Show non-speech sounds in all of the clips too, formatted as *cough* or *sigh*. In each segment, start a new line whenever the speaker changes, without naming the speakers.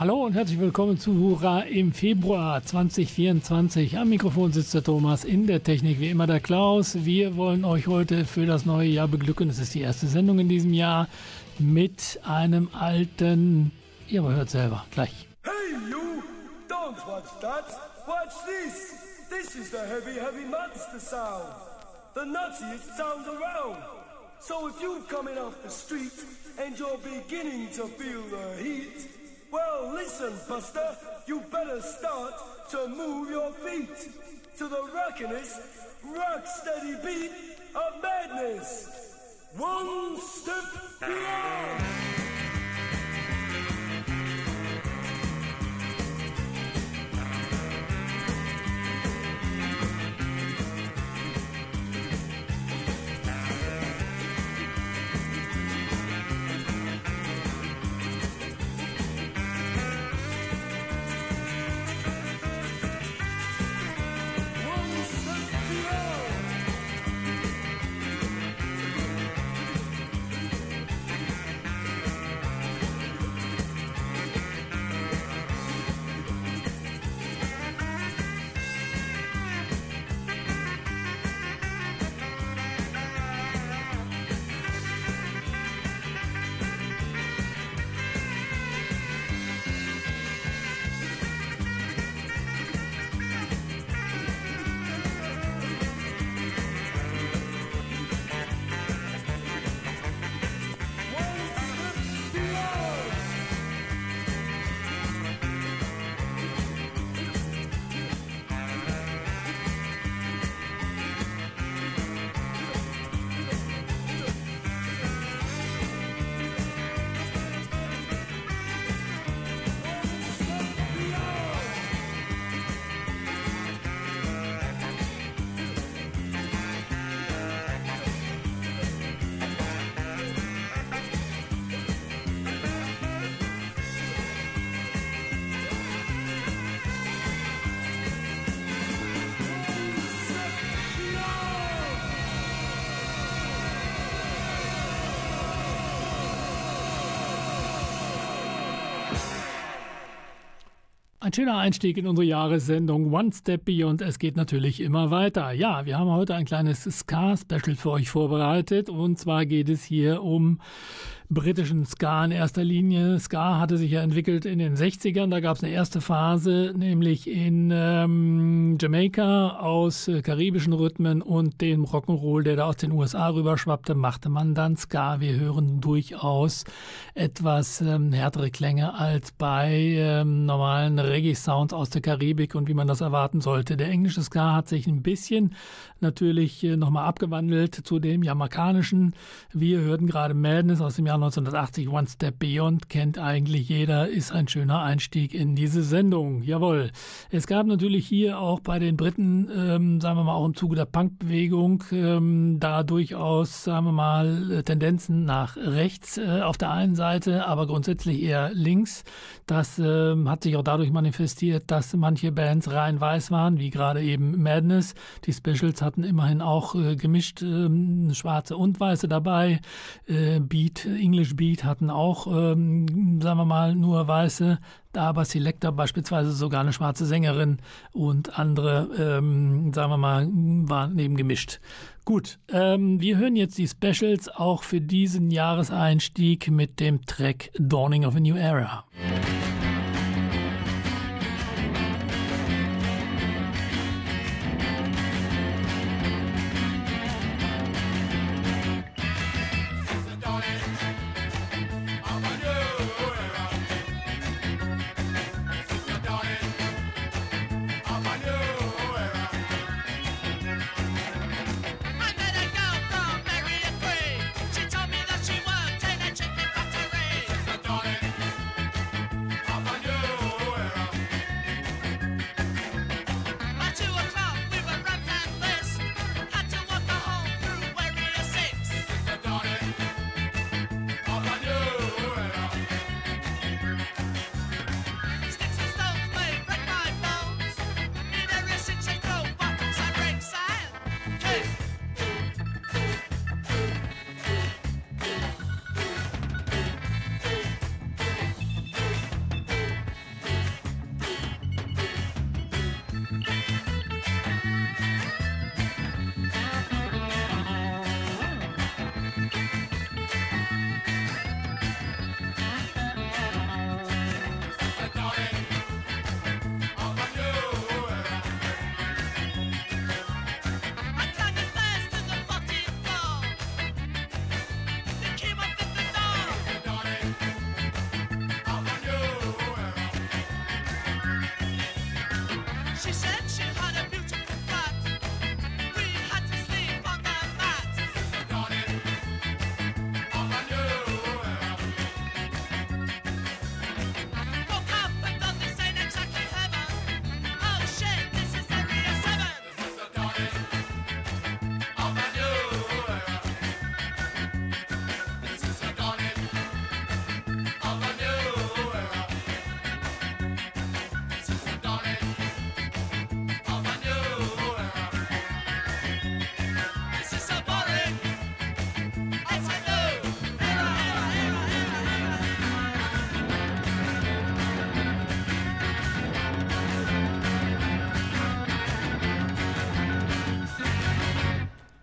Hallo und herzlich willkommen zu Hurra im Februar 2024. Am Mikrofon sitzt der Thomas, in der Technik wie immer der Klaus. Wir wollen euch heute für das neue Jahr beglücken. Es ist die erste Sendung in diesem Jahr mit einem alten. Ihr aber hört selber gleich.
Hey you! Don't watch that! Watch this! This is the heavy, heavy monster sound! The nuttiest sound around! So if you're coming off the street and you're beginning to feel the heat, Well, listen, Buster, you better start to move your feet to the rockinest, rock steady beat of madness. One step beyond.
Ein schöner Einstieg in unsere Jahressendung One Step Beyond. Es geht natürlich immer weiter. Ja, wir haben heute ein kleines Ska-Special für euch vorbereitet. Und zwar geht es hier um britischen Ska in erster Linie. Ska hatte sich ja entwickelt in den 60ern. Da gab es eine erste Phase, nämlich in ähm, Jamaika aus äh, karibischen Rhythmen und dem Rock'n'Roll, der da aus den USA rüberschwappte, machte man dann Ska. Wir hören durchaus etwas ähm, härtere Klänge als bei ähm, normalen Reggae-Sounds aus der Karibik und wie man das erwarten sollte. Der englische Ska hat sich ein bisschen natürlich äh, nochmal abgewandelt zu dem jamaikanischen. Wir hörten gerade Madness aus dem Jahr 1980 One Step Beyond kennt eigentlich jeder, ist ein schöner Einstieg in diese Sendung. Jawohl. Es gab natürlich hier auch bei den Briten, ähm, sagen wir mal, auch im Zuge der Punkbewegung, ähm, da durchaus, sagen wir mal, äh, Tendenzen nach rechts äh, auf der einen Seite, aber grundsätzlich eher links. Das ähm, hat sich auch dadurch manifestiert, dass manche Bands rein weiß waren, wie gerade eben Madness. Die Specials hatten immerhin auch äh, gemischt ähm, schwarze und weiße dabei. Äh, Beat, English Beat hatten auch, ähm, sagen wir mal, nur Weiße, da aber Selector beispielsweise sogar eine schwarze Sängerin und andere, ähm, sagen wir mal, waren eben gemischt. Gut, ähm, wir hören jetzt die Specials auch für diesen Jahreseinstieg mit dem Track Dawning of a New Era.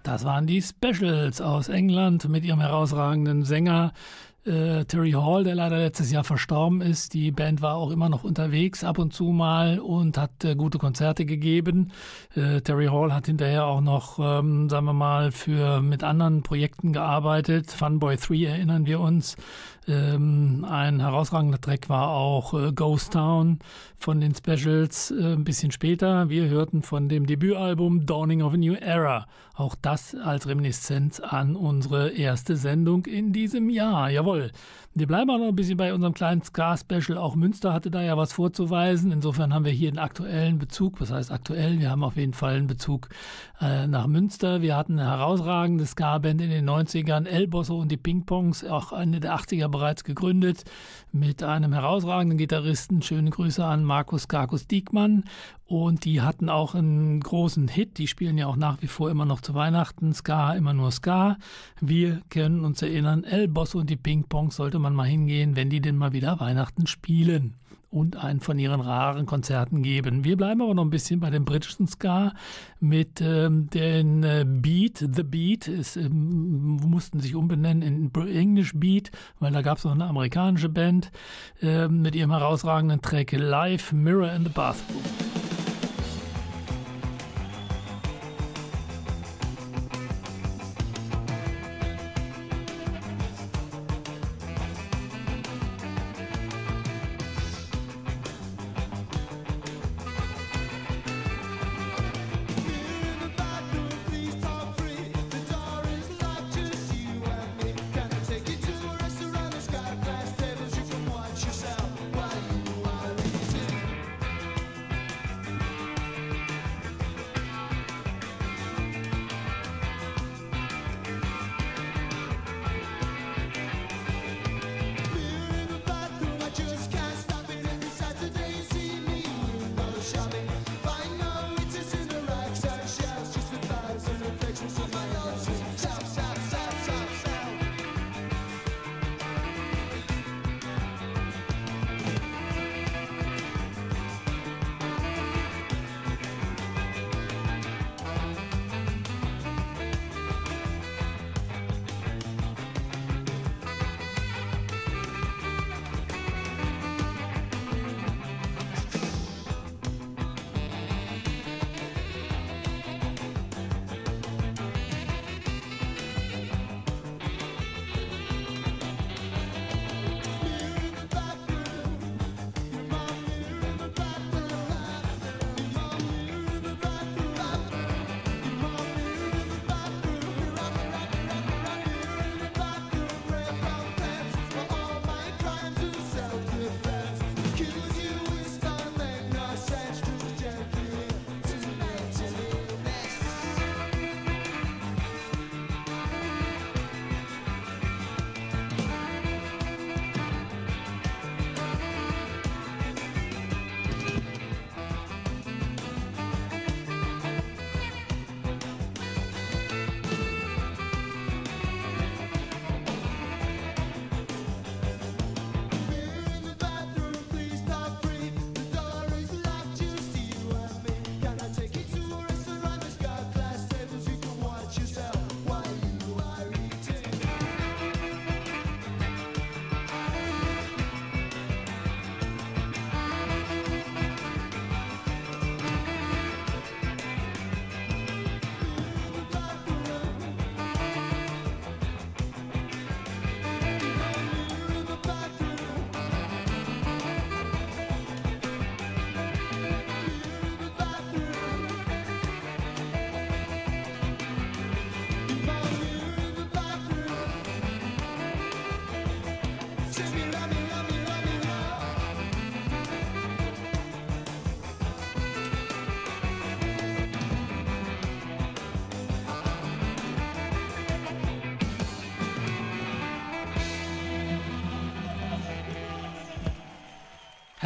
Waren die Specials aus England mit ihrem herausragenden Sänger äh, Terry Hall, der leider letztes Jahr verstorben ist. Die Band war auch immer noch unterwegs ab und zu mal und hat äh, gute Konzerte gegeben. Äh, Terry Hall hat hinterher auch noch, ähm, sagen wir mal, für mit anderen Projekten gearbeitet. Funboy 3 erinnern wir uns. Ähm, ein herausragender Track war auch äh, Ghost Town von den Specials äh, ein bisschen später. Wir hörten von dem Debütalbum Dawning of a New Era. Auch das als Reminiszenz an unsere erste Sendung in diesem Jahr. Jawohl. Wir bleiben auch noch ein bisschen bei unserem kleinen Ska-Special. Auch Münster hatte da ja was vorzuweisen. Insofern haben wir hier einen aktuellen Bezug. Was heißt aktuell? Wir haben auf jeden Fall einen Bezug äh, nach Münster. Wir hatten eine herausragende Ska-Band in den 90ern. El Bosso und die Ping-Pongs, auch Ende der 80er bereits gegründet. Mit einem herausragenden Gitarristen. Schöne Grüße an Markus Garkus Diekmann. Und die hatten auch einen großen Hit. Die spielen ja auch nach wie vor immer noch zu Weihnachten. Ska, immer nur Ska. Wir können uns erinnern, El Bosso und die Ping-Pongs sollte man man mal hingehen, wenn die denn mal wieder Weihnachten spielen und einen von ihren raren Konzerten geben. Wir bleiben aber noch ein bisschen bei dem britischen Ska mit ähm, den äh, Beat, The Beat, ist, ähm, mussten sich umbenennen in English Beat, weil da gab es noch eine amerikanische Band äh, mit ihrem herausragenden Track Live Mirror in the Bathroom.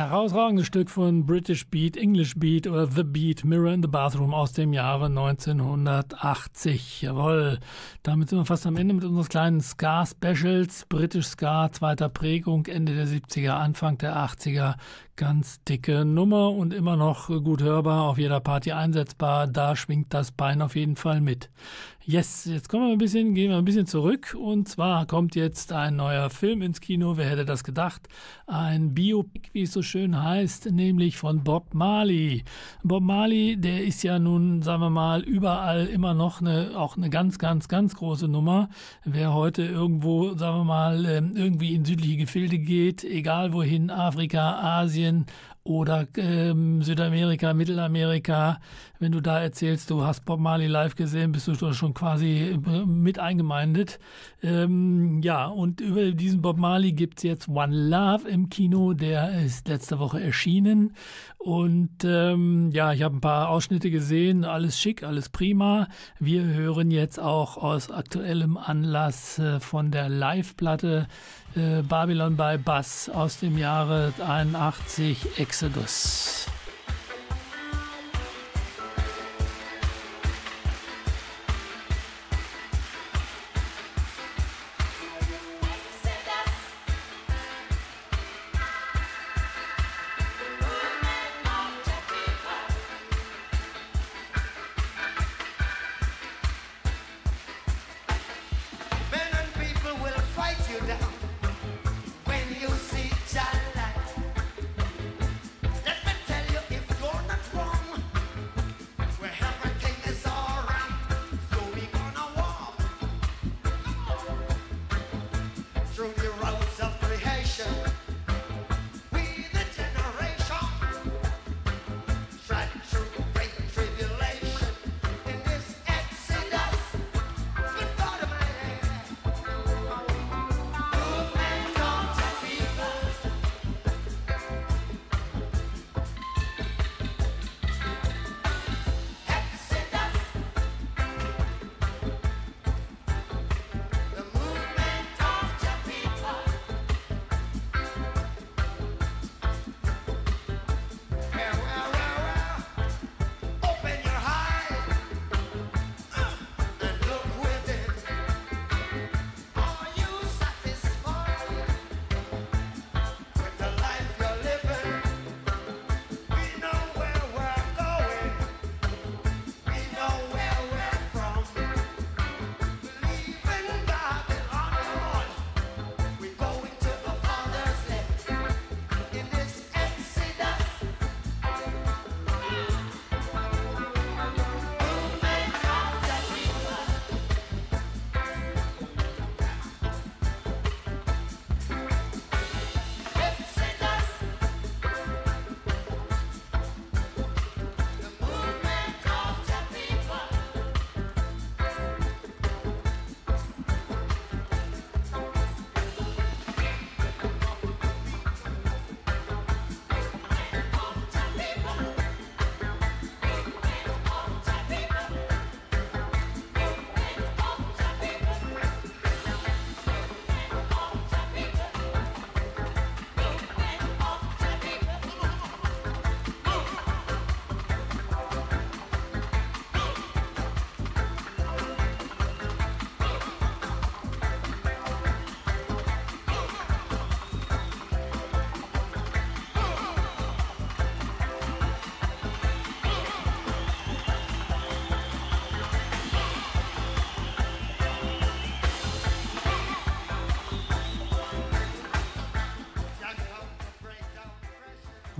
Herausragendes Stück von British Beat, English Beat oder The Beat, Mirror in the Bathroom aus dem Jahre 1980. Jawohl, damit sind wir fast am Ende mit unseres kleinen Ska-Specials. British Ska, zweiter Prägung, Ende der 70er, Anfang der 80er. Ganz dicke Nummer und immer noch gut hörbar, auf jeder Party einsetzbar. Da schwingt das Bein auf jeden Fall mit. Yes, jetzt kommen wir ein bisschen, gehen wir ein bisschen zurück. Und zwar kommt jetzt ein neuer Film ins Kino. Wer hätte das gedacht? Ein Biopic, wie es so schön heißt, nämlich von Bob Marley. Bob Marley, der ist ja nun, sagen wir mal, überall immer noch eine, auch eine ganz, ganz, ganz große Nummer. Wer heute irgendwo, sagen wir mal, ähm, irgendwie in südliche Gefilde geht, egal wohin, Afrika, Asien, oder ähm, Südamerika, Mittelamerika. Wenn du da erzählst, du hast Bob Marley live gesehen, bist du schon quasi äh, mit eingemeindet. Ähm, ja, und über diesen Bob Marley gibt es jetzt One Love im Kino, der ist letzte Woche erschienen. Und ähm, ja, ich habe ein paar Ausschnitte gesehen, alles schick, alles prima. Wir hören jetzt auch aus aktuellem Anlass äh, von der Live-Platte Babylon by Bass aus dem Jahre 81 Exodus.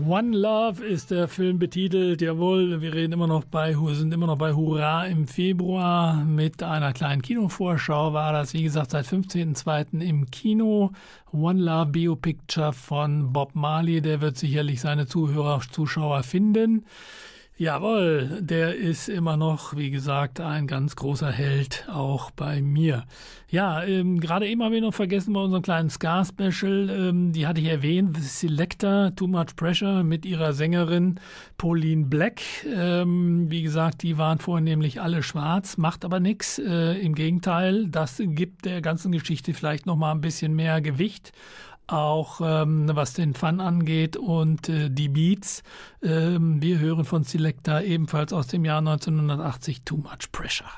One Love ist der Film betitelt. Jawohl, wir reden immer noch bei, sind immer noch bei Hurra im Februar mit einer kleinen Kinovorschau. War das, wie gesagt, seit 15.02. im Kino. One Love Bio Picture von Bob Marley. Der wird sicherlich seine Zuhörer, Zuschauer finden. Jawohl, der ist immer noch, wie gesagt, ein ganz großer Held, auch bei mir. Ja, ähm, gerade eben haben wir noch vergessen bei unserem kleinen Scar-Special, ähm, die hatte ich erwähnt, The Selector, Too Much Pressure mit ihrer Sängerin Pauline Black. Ähm, wie gesagt, die waren vorher nämlich alle schwarz, macht aber nichts. Äh, Im Gegenteil, das gibt der ganzen Geschichte vielleicht nochmal ein bisschen mehr Gewicht auch ähm, was den Fun angeht und äh, die Beats. Ähm, wir hören von Selecta ebenfalls aus dem Jahr 1980 Too Much Pressure.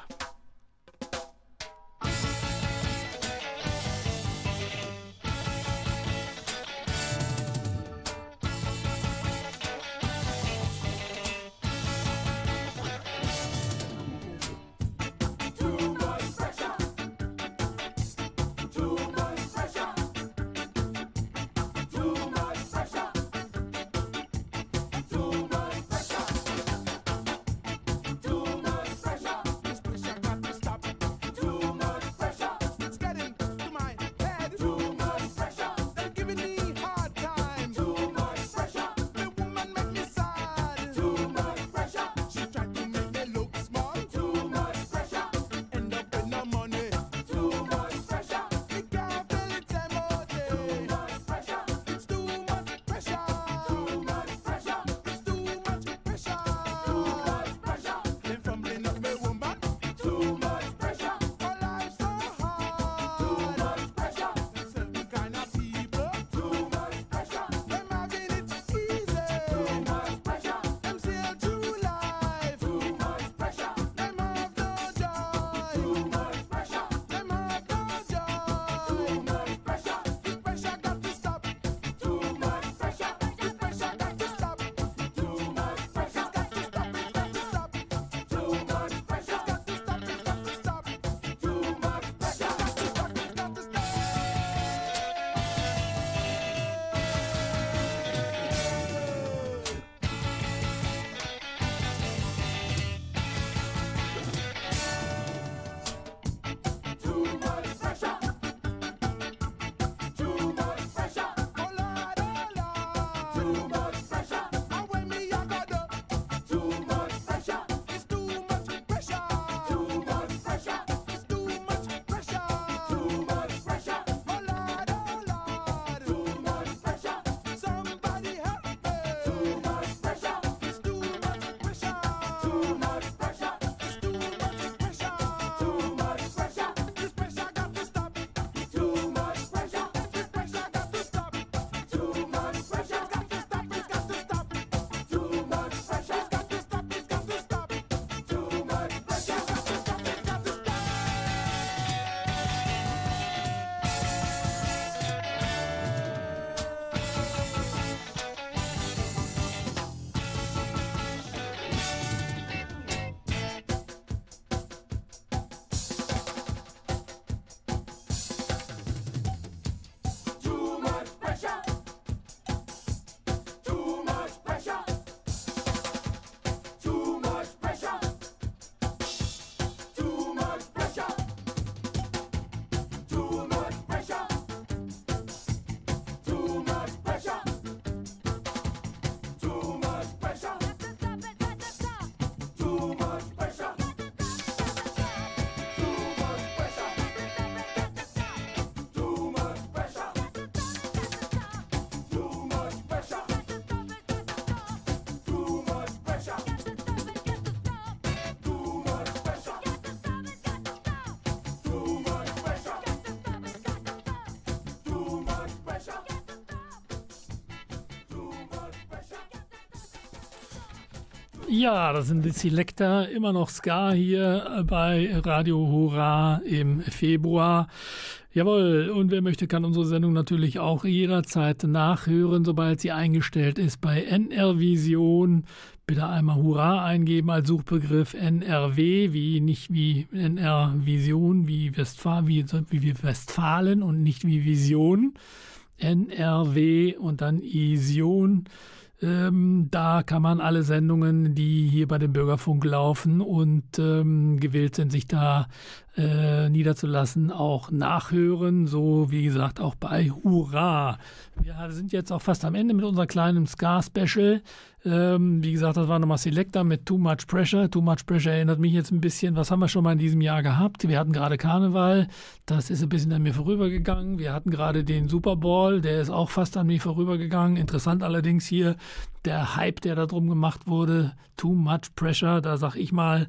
Ja, das sind die Selector, immer noch Ska hier bei Radio Hurra im Februar. Jawohl, und wer möchte, kann unsere Sendung natürlich auch jederzeit nachhören, sobald sie eingestellt ist bei NR Vision. Bitte einmal Hurra eingeben als Suchbegriff NRW, wie nicht wie NR Vision, wie Westfalen, wie, wie Westfalen und nicht wie Vision. NRW und dann Ision. Ähm, da kann man alle Sendungen, die hier bei dem Bürgerfunk laufen und ähm, gewillt sind, sich da äh, niederzulassen, auch nachhören. So wie gesagt auch bei Hurra. Wir sind jetzt auch fast am Ende mit unserer kleinen Scar-Special. Ähm, wie gesagt, das war nochmal Selector mit Too Much Pressure. Too Much Pressure erinnert mich jetzt ein bisschen, was haben wir schon mal in diesem Jahr gehabt? Wir hatten gerade Karneval, das ist ein bisschen an mir vorübergegangen. Wir hatten gerade den Super Bowl, der ist auch fast an mir vorübergegangen. Interessant allerdings hier der Hype, der da drum gemacht wurde. Too Much Pressure, da sag ich mal,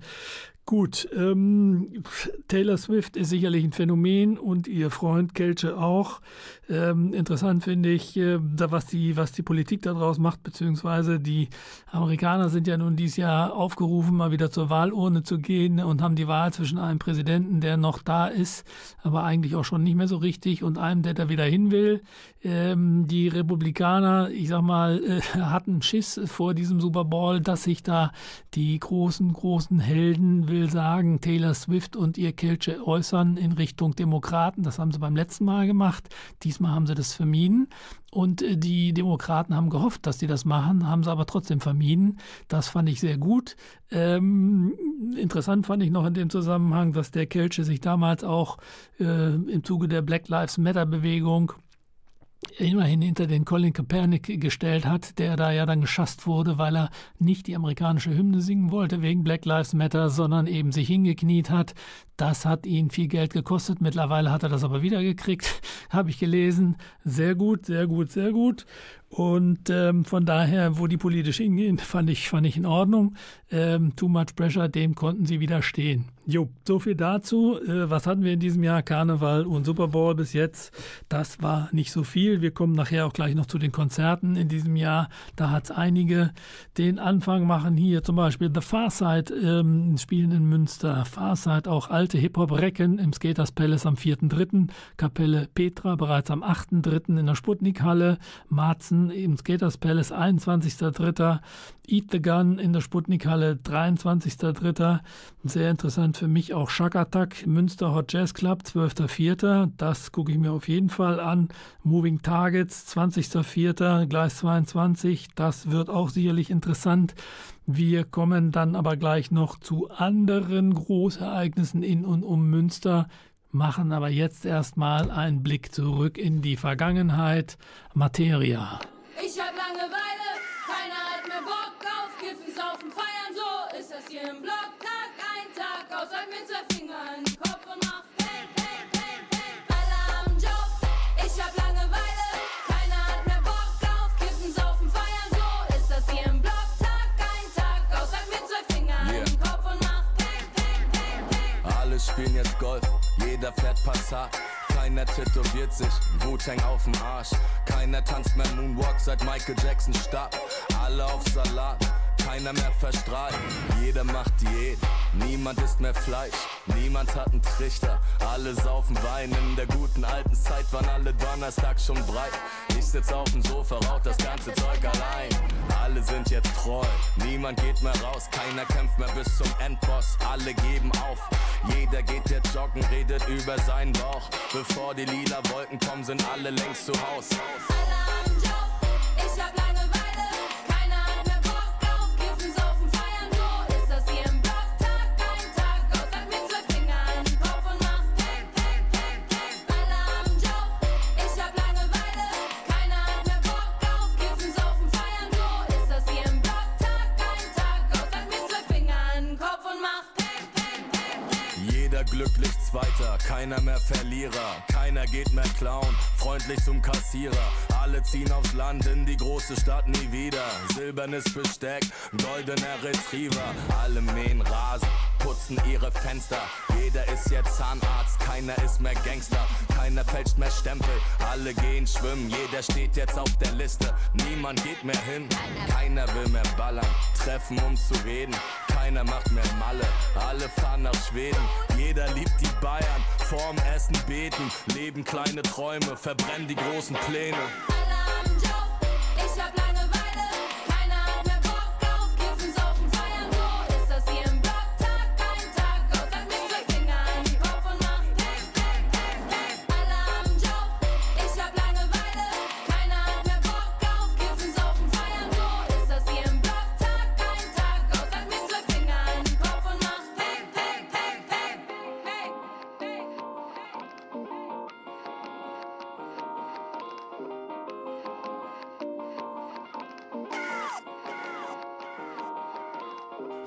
Gut, ähm, Taylor Swift ist sicherlich ein Phänomen und ihr Freund Kelche auch. Ähm, interessant finde ich, äh, was, die, was die Politik daraus macht, beziehungsweise die Amerikaner sind ja nun dieses Jahr aufgerufen, mal wieder zur Wahlurne zu gehen und haben die Wahl zwischen einem Präsidenten, der noch da ist, aber eigentlich auch schon nicht mehr so richtig, und einem, der da wieder hin will. Ähm, die Republikaner, ich sag mal, äh, hatten Schiss vor diesem Super Bowl, dass sich da die großen, großen Helden will sagen, Taylor Swift und ihr Kelche äußern in Richtung Demokraten. Das haben sie beim letzten Mal gemacht. Diesmal haben sie das vermieden. Und äh, die Demokraten haben gehofft, dass sie das machen, haben sie aber trotzdem vermieden. Das fand ich sehr gut. Ähm, interessant fand ich noch in dem Zusammenhang, dass der Kelche sich damals auch äh, im Zuge der Black Lives Matter Bewegung immerhin hinter den Colin Kaepernick gestellt hat, der da ja dann geschasst wurde, weil er nicht die amerikanische Hymne singen wollte wegen Black Lives Matter, sondern eben sich hingekniet hat. Das hat ihn viel Geld gekostet. Mittlerweile hat er das aber wieder gekriegt, *laughs* habe ich gelesen. Sehr gut, sehr gut, sehr gut. Und ähm, von daher, wo die politisch hingehen, *laughs* fand ich, fand ich in Ordnung. Ähm, too much pressure, dem konnten sie widerstehen. Jo, so viel dazu. Äh, was hatten wir in diesem Jahr? Karneval und Super Bowl bis jetzt. Das war nicht so viel. Wir kommen nachher auch gleich noch zu den Konzerten in diesem Jahr. Da hat es einige. Den Anfang machen hier zum Beispiel The Farside ähm, spielen in Münster. Farside auch alte Hip-Hop-Recken im Skaters Palace am 4.3. Kapelle Petra bereits am 8.3. in der Sputnik-Halle. Marzen im Skaters Palace 21.3. Eat the Gun in der Sputnik-Halle 23.3. Sehr interessant für mich auch Shakatak, Münster Hot Jazz Club 12.4. Das gucke ich mir auf jeden Fall an. Moving Targets 20.4. Gleis 22. Das wird auch sicherlich interessant. Wir kommen dann aber gleich noch zu anderen Großereignissen in und um Münster machen aber jetzt erstmal einen Blick zurück in die Vergangenheit. Materia.
Ich hab Langeweile, keiner hat mehr Bock auf Kiffen, Saufen, Feiern, so ist das hier im Block. Tag ein, Tag aus, sag mir zwei Finger in den Kopf und mach. Alle am Job, ich hab Langeweile, keiner hat mehr Bock auf Kiffen, Saufen, Feiern, so ist das hier im Block. Tag ein, Tag aus, sag mir zwei Finger in den Kopf und mach.
Alle spielen jetzt Golf, jeder fährt Passat. Keiner tätowiert sich, Wu-Tang auf dem Arsch. Keiner tanzt mehr Moonwalk seit Michael Jackson starb. Alle auf Salat, keiner mehr verstrahlt. Jeder macht Diät, niemand isst mehr Fleisch. Niemand hat einen Trichter, alle saufen Wein. In der guten alten Zeit waren alle Donnerstag schon breit. Ich sitz auf dem Sofa, rauch das ganze Zeug allein. Sind jetzt treu, niemand geht mehr raus. Keiner kämpft mehr bis zum Endboss, alle geben auf. Jeder geht jetzt joggen, redet über seinen Bauch. Bevor die lila Wolken kommen, sind alle längst zu Haus. Verlierer. Keiner geht mehr klauen, freundlich zum Kassierer. Alle ziehen aufs Land in die große Stadt nie wieder. Silbernes Besteck, goldener Retriever. Alle mähen Rasen, putzen ihre Fenster. Jeder ist jetzt Zahnarzt, Keiner ist mehr Gangster, keiner fälscht mehr Stempel. Alle gehen schwimmen, jeder steht jetzt auf der Liste. Niemand geht mehr hin, keiner will mehr ballern. Treffen um zu reden, keiner macht mehr Malle. Alle fahren nach Schweden, jeder liebt die Bayern. Vorm Essen beten, leben kleine Träume, verbrennen die großen Pläne.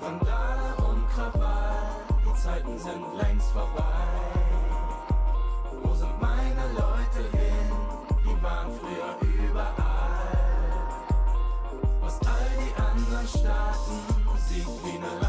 Randale und Krawall, die Zeiten sind längst vorbei. Wo sind meine Leute hin? Die waren früher überall. Was all die anderen Staaten sieht wie eine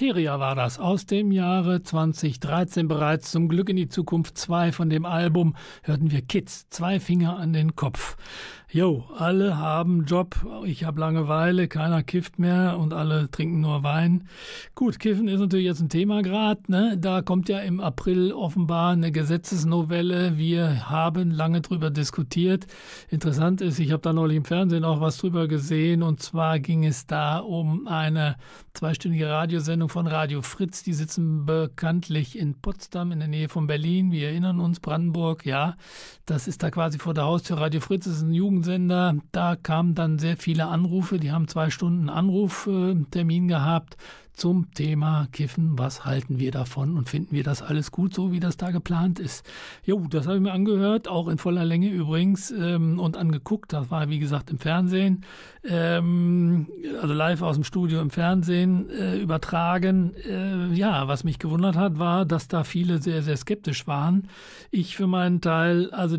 Materia war das aus dem Jahre 2013 bereits. Zum Glück in die Zukunft 2 von dem Album hörten wir Kids, zwei Finger an den Kopf. Jo, alle haben Job, ich habe Langeweile, keiner kifft mehr und alle trinken nur Wein. Gut, Kiffen ist natürlich jetzt ein Thema gerade. Ne? Da kommt ja im April offenbar eine Gesetzesnovelle. Wir haben lange drüber diskutiert. Interessant ist, ich habe da neulich im Fernsehen auch was drüber gesehen und zwar ging es da um eine zweistündige Radiosendung von Radio Fritz. Die sitzen bekanntlich in Potsdam in der Nähe von Berlin. Wir erinnern uns, Brandenburg, ja. Das ist da quasi vor der Haustür. Radio Fritz ist ein Jugendsender. Da kamen dann sehr viele Anrufe. Die haben zwei Stunden Anruftermin gehabt zum Thema Kiffen. Was halten wir davon und finden wir das alles gut, so wie das da geplant ist? Jo, das habe ich mir angehört, auch in voller Länge übrigens ähm, und angeguckt. Das war, wie gesagt, im Fernsehen, ähm, also live aus dem Studio im Fernsehen äh, übertragen. Äh, ja, was mich gewundert hat, war, dass da viele sehr, sehr skeptisch waren. Ich für meinen Teil, also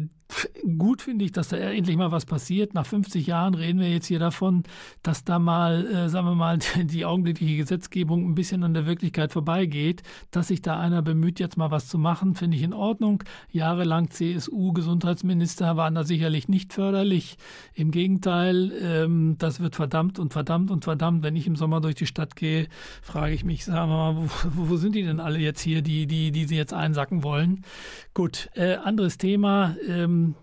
gut finde ich, dass da endlich mal was passiert. Nach 50 Jahren reden wir jetzt hier davon, dass da mal, äh, sagen wir mal, *laughs* die augenblickliche Gesetzgebung ein bisschen an der Wirklichkeit vorbeigeht. Dass sich da einer bemüht, jetzt mal was zu machen, finde ich in Ordnung. Jahrelang CSU-Gesundheitsminister waren da sicherlich nicht förderlich. Im Gegenteil, ähm, das wird verdammt und verdammt und verdammt. Wenn ich im Sommer durch die Stadt gehe, frage ich mich, sagen wir mal, wo, wo sind die denn alle jetzt hier, die, die, die sie jetzt einsacken wollen? Gut, äh, anderes Thema. Ähm,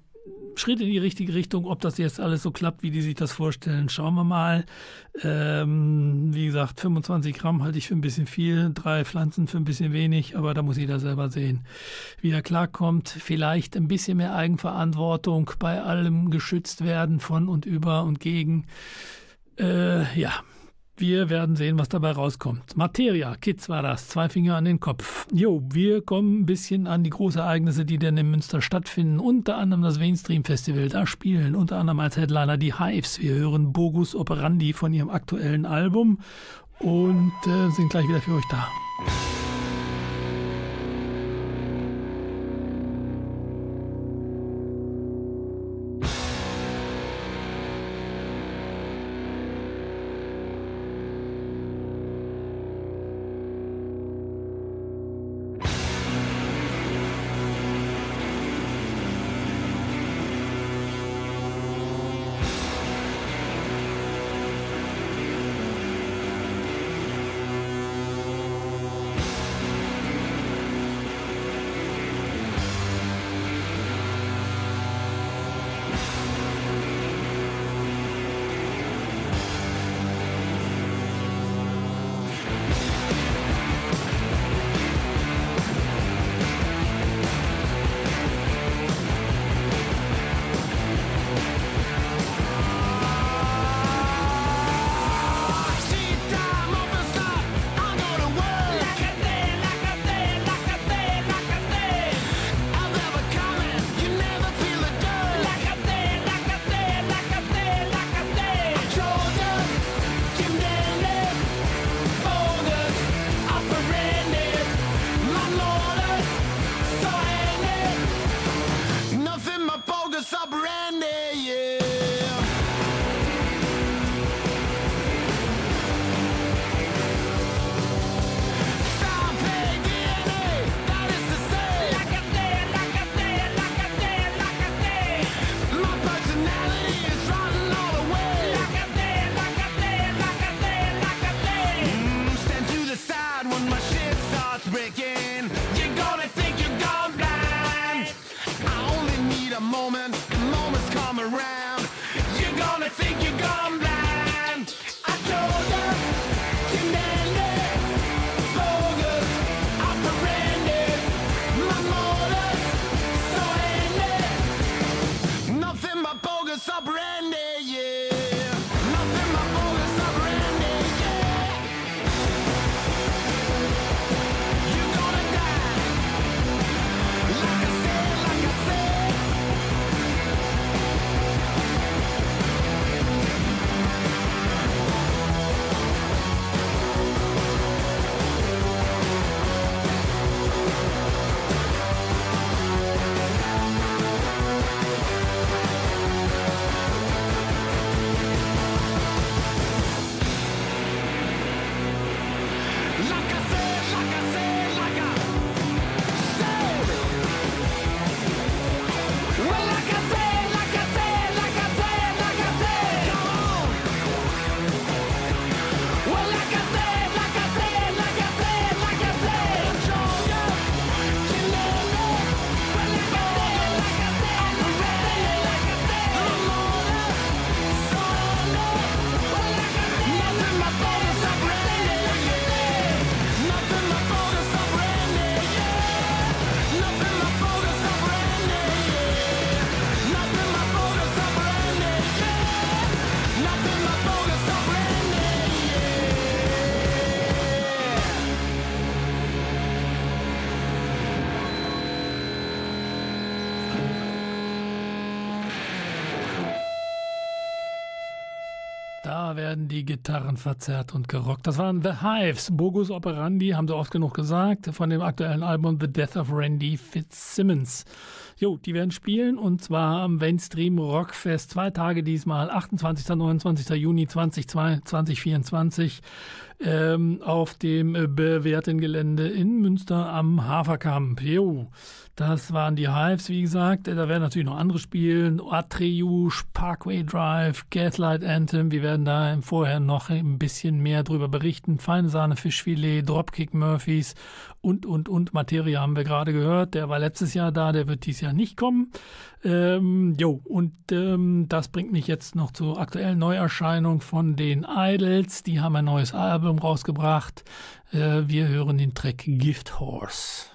Schritt in die richtige Richtung. Ob das jetzt alles so klappt, wie die sich das vorstellen, schauen wir mal. Ähm, wie gesagt, 25 Gramm halte ich für ein bisschen viel, drei Pflanzen für ein bisschen wenig, aber da muss jeder selber sehen, wie er klarkommt. Vielleicht ein bisschen mehr Eigenverantwortung bei allem geschützt werden von und über und gegen. Äh, ja, wir werden sehen, was dabei rauskommt. Materia, Kids war das, zwei Finger an den Kopf. Jo, wir kommen ein bisschen an die großen Ereignisse, die denn in Münster stattfinden. Unter anderem das Mainstream Festival. Da spielen unter anderem als Headliner die Hives. Wir hören Bogus Operandi von ihrem aktuellen Album und äh, sind gleich wieder für euch da.
werden die Gitarren verzerrt und gerockt. Das waren The Hives, Bogus Operandi, haben sie oft genug gesagt, von dem aktuellen Album The Death of Randy Fitzsimmons. Jo, die werden spielen und zwar am Mainstream Rockfest, zwei Tage diesmal, 28. und 29. Juni 2024 ähm, auf dem äh, bewährten Gelände in Münster am Haferkamp. Jo, das waren die Hives, wie gesagt. Äh, da werden natürlich noch andere spielen. Atriush, Parkway Drive, Gaslight Anthem. Wir werden da vorher noch ein bisschen mehr drüber berichten. Feine Sahne, Fischfilet, Dropkick Murphys und, und, und. Materie haben wir gerade gehört. Der war letztes Jahr da, der wird dieses Jahr nicht kommen. Ähm, jo, und ähm, das bringt mich jetzt noch zur aktuellen Neuerscheinung von den Idols. Die haben ein neues Album rausgebracht. Äh, wir hören den Track Gift Horse.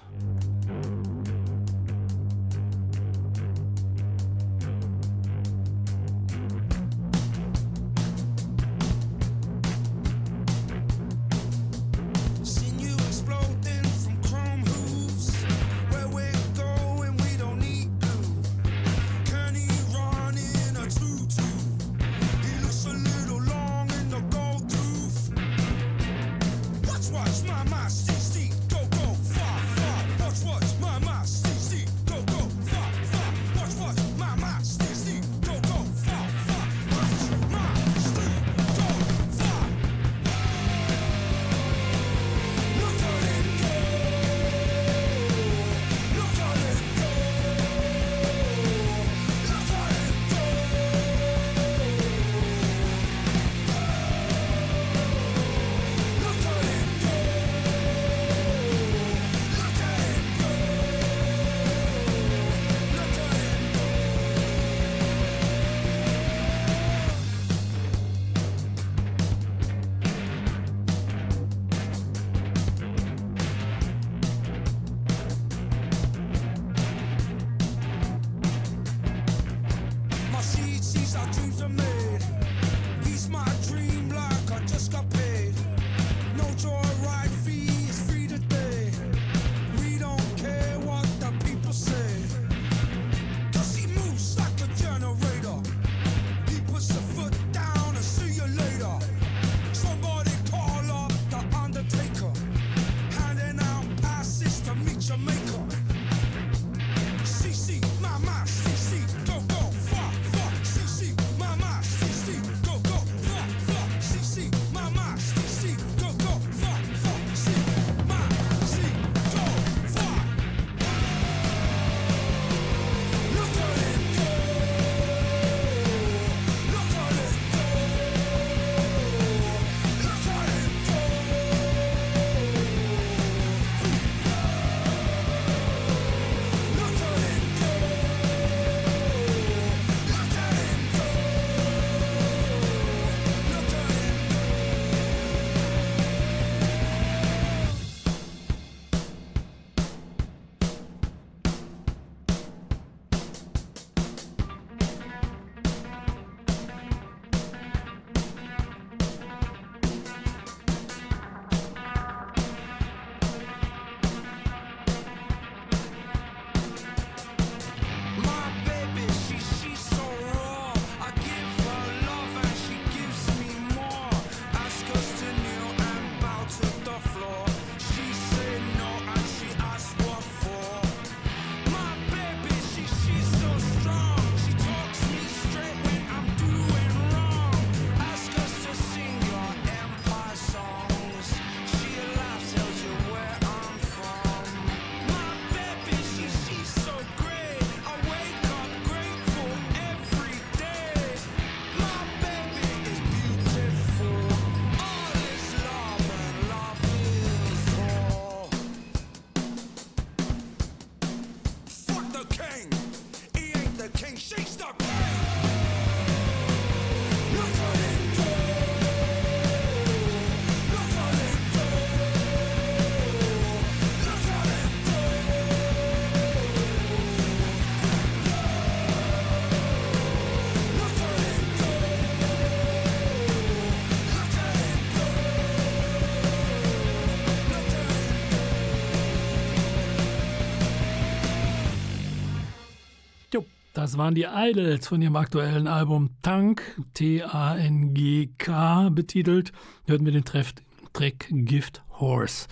Das waren die Idols von ihrem aktuellen Album Tank, T-A-N-G-K betitelt. Hörten wir den Treff Track Gift Horse.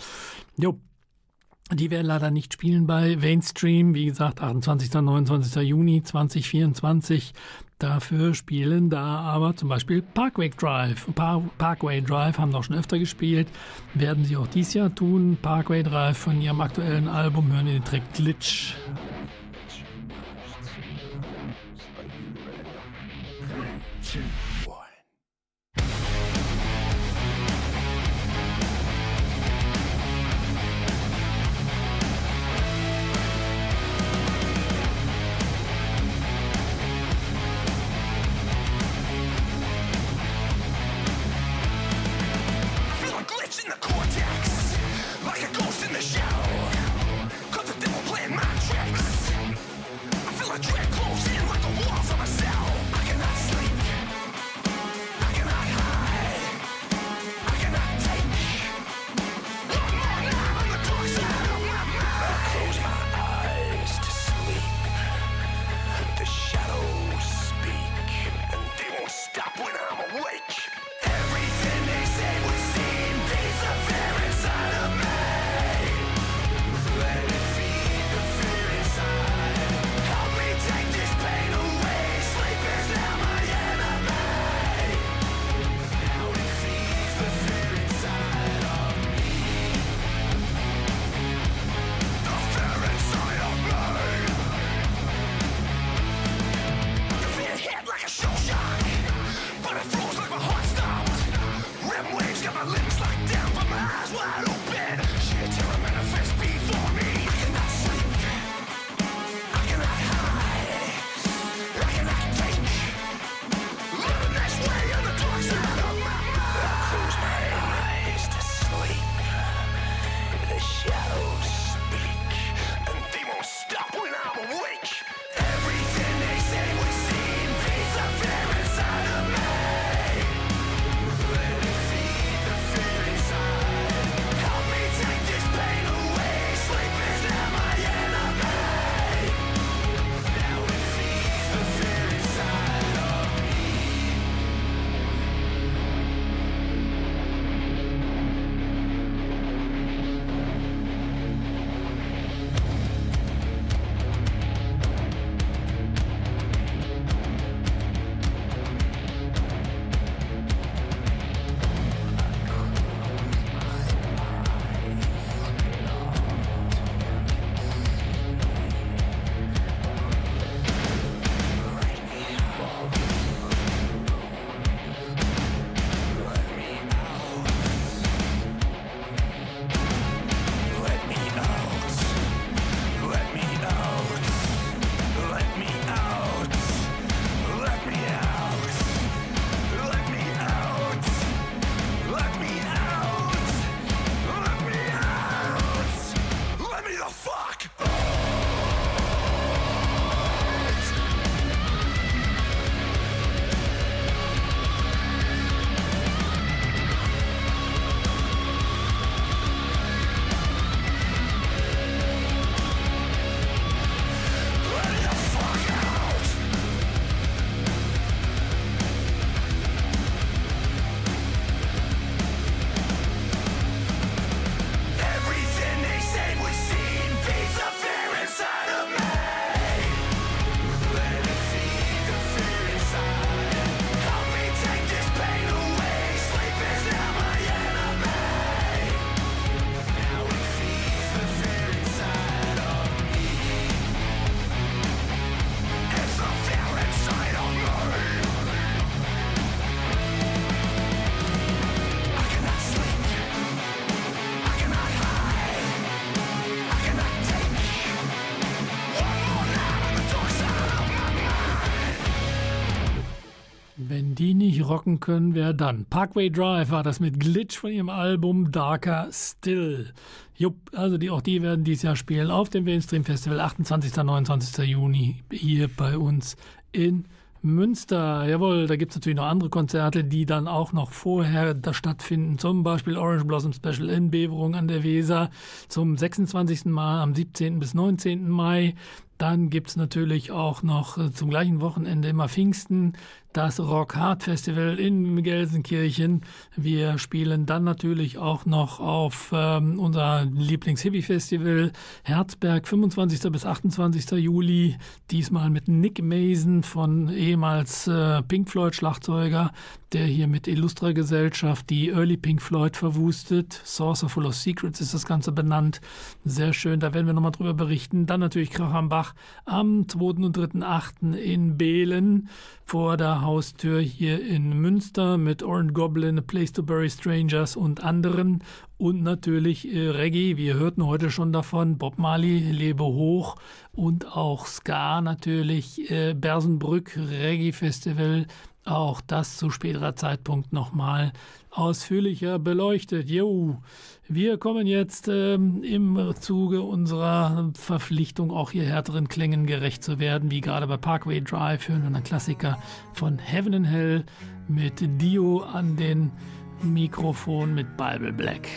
Jo. Die werden leider nicht spielen bei Mainstream. Wie gesagt, 28. und 29. Juni 2024. Dafür spielen da aber zum Beispiel Parkway Drive. Parkway Drive haben doch schon öfter gespielt, werden sie auch dieses Jahr tun. Parkway Drive von ihrem aktuellen Album hören wir den Track Glitch. Nation. rocken können, wer dann? Parkway Drive war das mit Glitch von ihrem Album Darker Still. Jupp, also die, auch die werden dieses Jahr spielen auf dem Mainstream Festival, 28. und 29. Juni hier bei uns in Münster. Jawohl, da gibt es natürlich noch andere Konzerte, die dann auch noch vorher da stattfinden. Zum Beispiel Orange Blossom Special in Beverung an der Weser zum 26. Mal am 17. bis 19. Mai.
Dann gibt es natürlich auch noch äh, zum gleichen Wochenende immer Pfingsten, das Rock Hard Festival in Gelsenkirchen. Wir spielen dann natürlich auch noch auf ähm, unser Lieblings-Hippie-Festival Herzberg, 25. bis 28. Juli. Diesmal mit Nick Mason von ehemals äh, Pink Floyd Schlagzeuger, der hier mit Illustra Gesellschaft die Early Pink Floyd verwustet. Saucer Full of Secrets ist das Ganze benannt. Sehr schön, da werden wir nochmal drüber berichten. Dann natürlich Krach am Bach am 2. und 3.8. in Behlen vor der Haustür hier in Münster mit Orange Goblin, A Place to Bury Strangers und anderen. Und natürlich äh, Reggae, wir hörten heute schon davon, Bob Marley, Lebe hoch. Und auch Ska natürlich, äh, Bersenbrück Reggae Festival, auch das zu späterer Zeitpunkt nochmal ausführlicher beleuchtet. Jo, wir kommen jetzt ähm, im Zuge unserer Verpflichtung, auch hier härteren Klängen gerecht zu werden, wie gerade bei Parkway Drive, hören wir einen Klassiker von Heaven and Hell mit Dio an den Mikrofon mit Bible Black.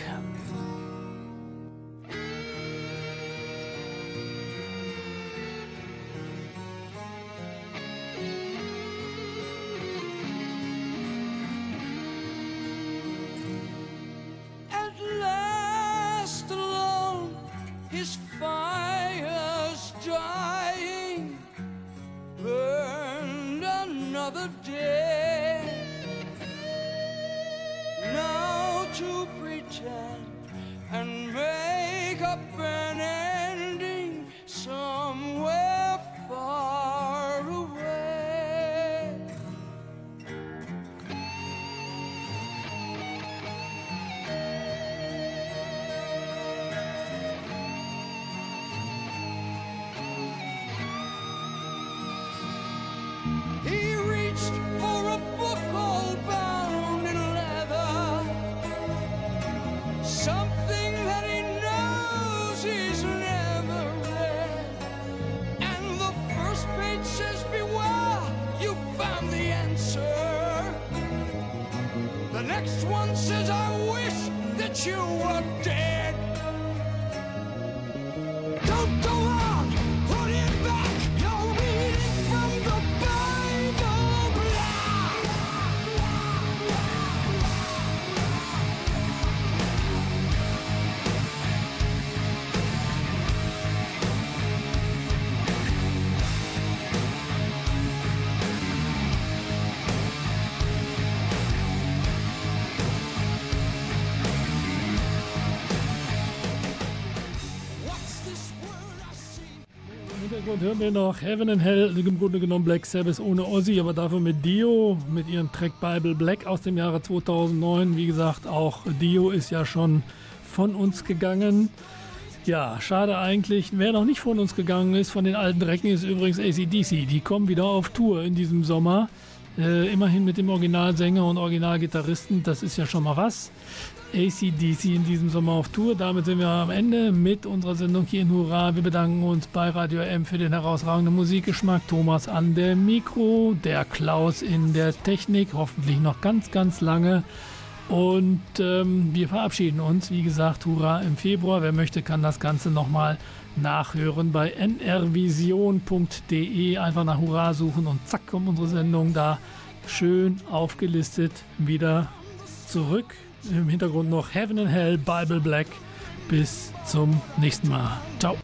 Hintergrund hören wir noch Heaven and Hell, im Grunde genommen Black Sabbath ohne Ozzy, aber dafür mit Dio, mit ihrem Track Bible Black aus dem Jahre 2009. Wie gesagt, auch Dio ist ja schon von uns gegangen. Ja, schade eigentlich. Wer noch nicht von uns gegangen ist, von den alten Drecken, ist übrigens ACDC. Die kommen wieder auf Tour in diesem Sommer. Äh, immerhin mit dem Originalsänger und Originalgitarristen. Das ist ja schon mal was. ACDC in diesem Sommer auf Tour. Damit sind wir am Ende mit unserer Sendung hier in Hurra. Wir bedanken uns bei Radio M für den herausragenden Musikgeschmack. Thomas an der Mikro, der Klaus in der Technik, hoffentlich noch ganz, ganz lange. Und ähm, wir verabschieden uns. Wie gesagt, Hurra im Februar. Wer möchte, kann das Ganze nochmal nachhören bei nrvision.de. Einfach nach Hurra suchen und zack kommt unsere Sendung da schön aufgelistet wieder zurück. Im Hintergrund noch Heaven and Hell, Bible Black. Bis zum nächsten Mal. Ciao.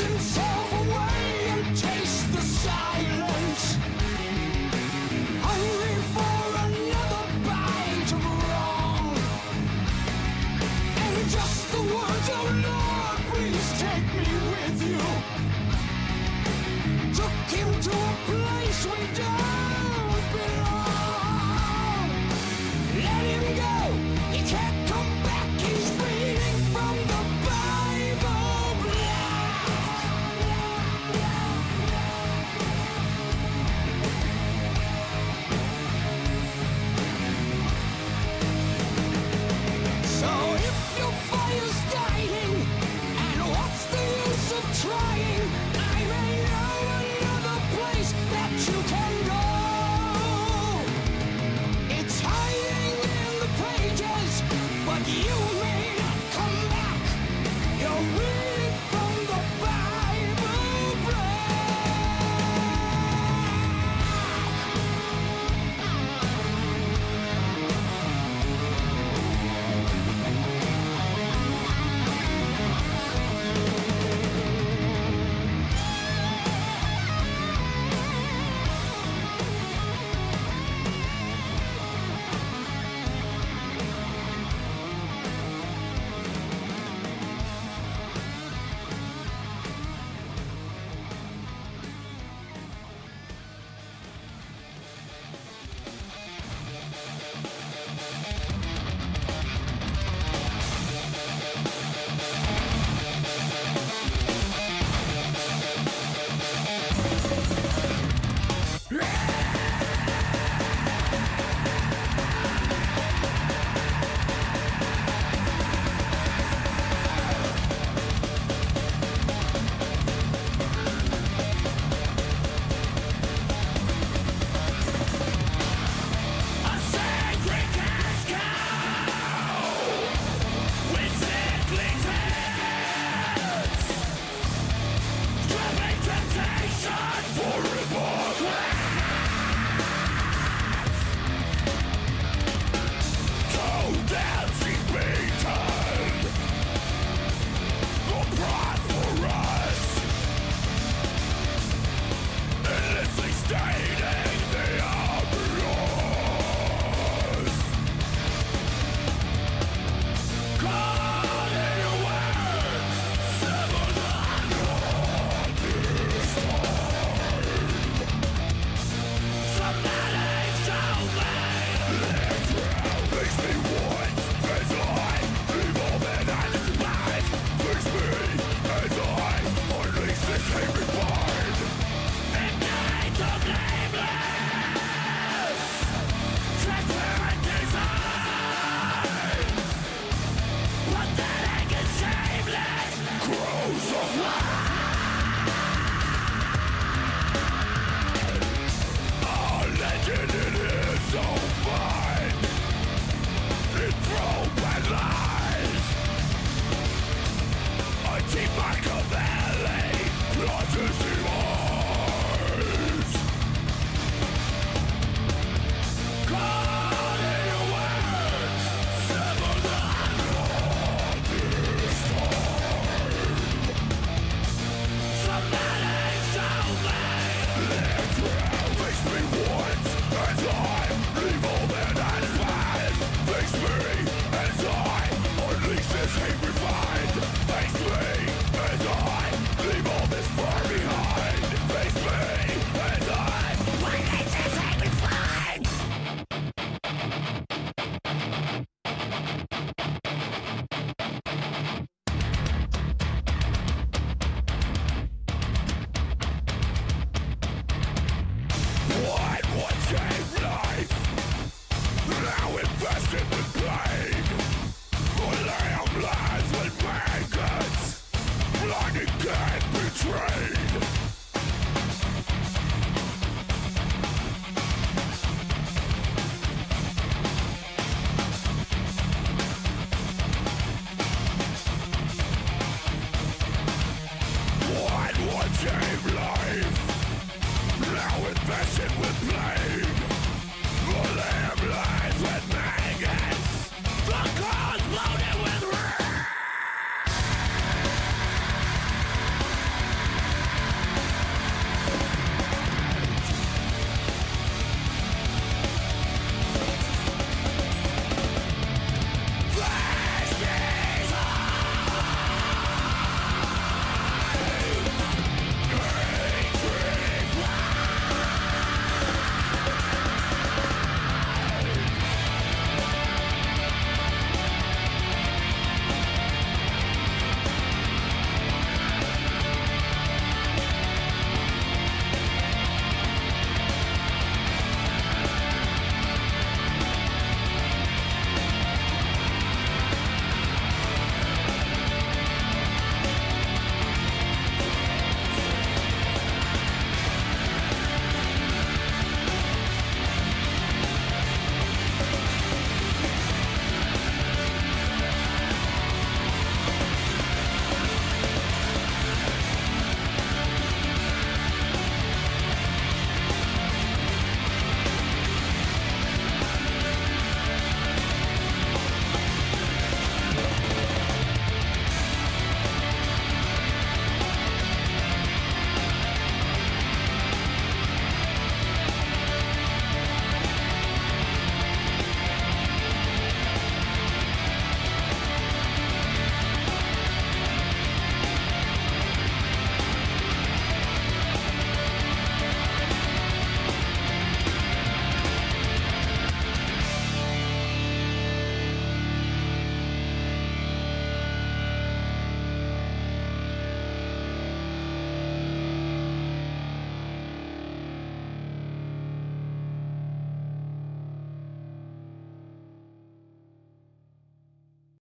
sincere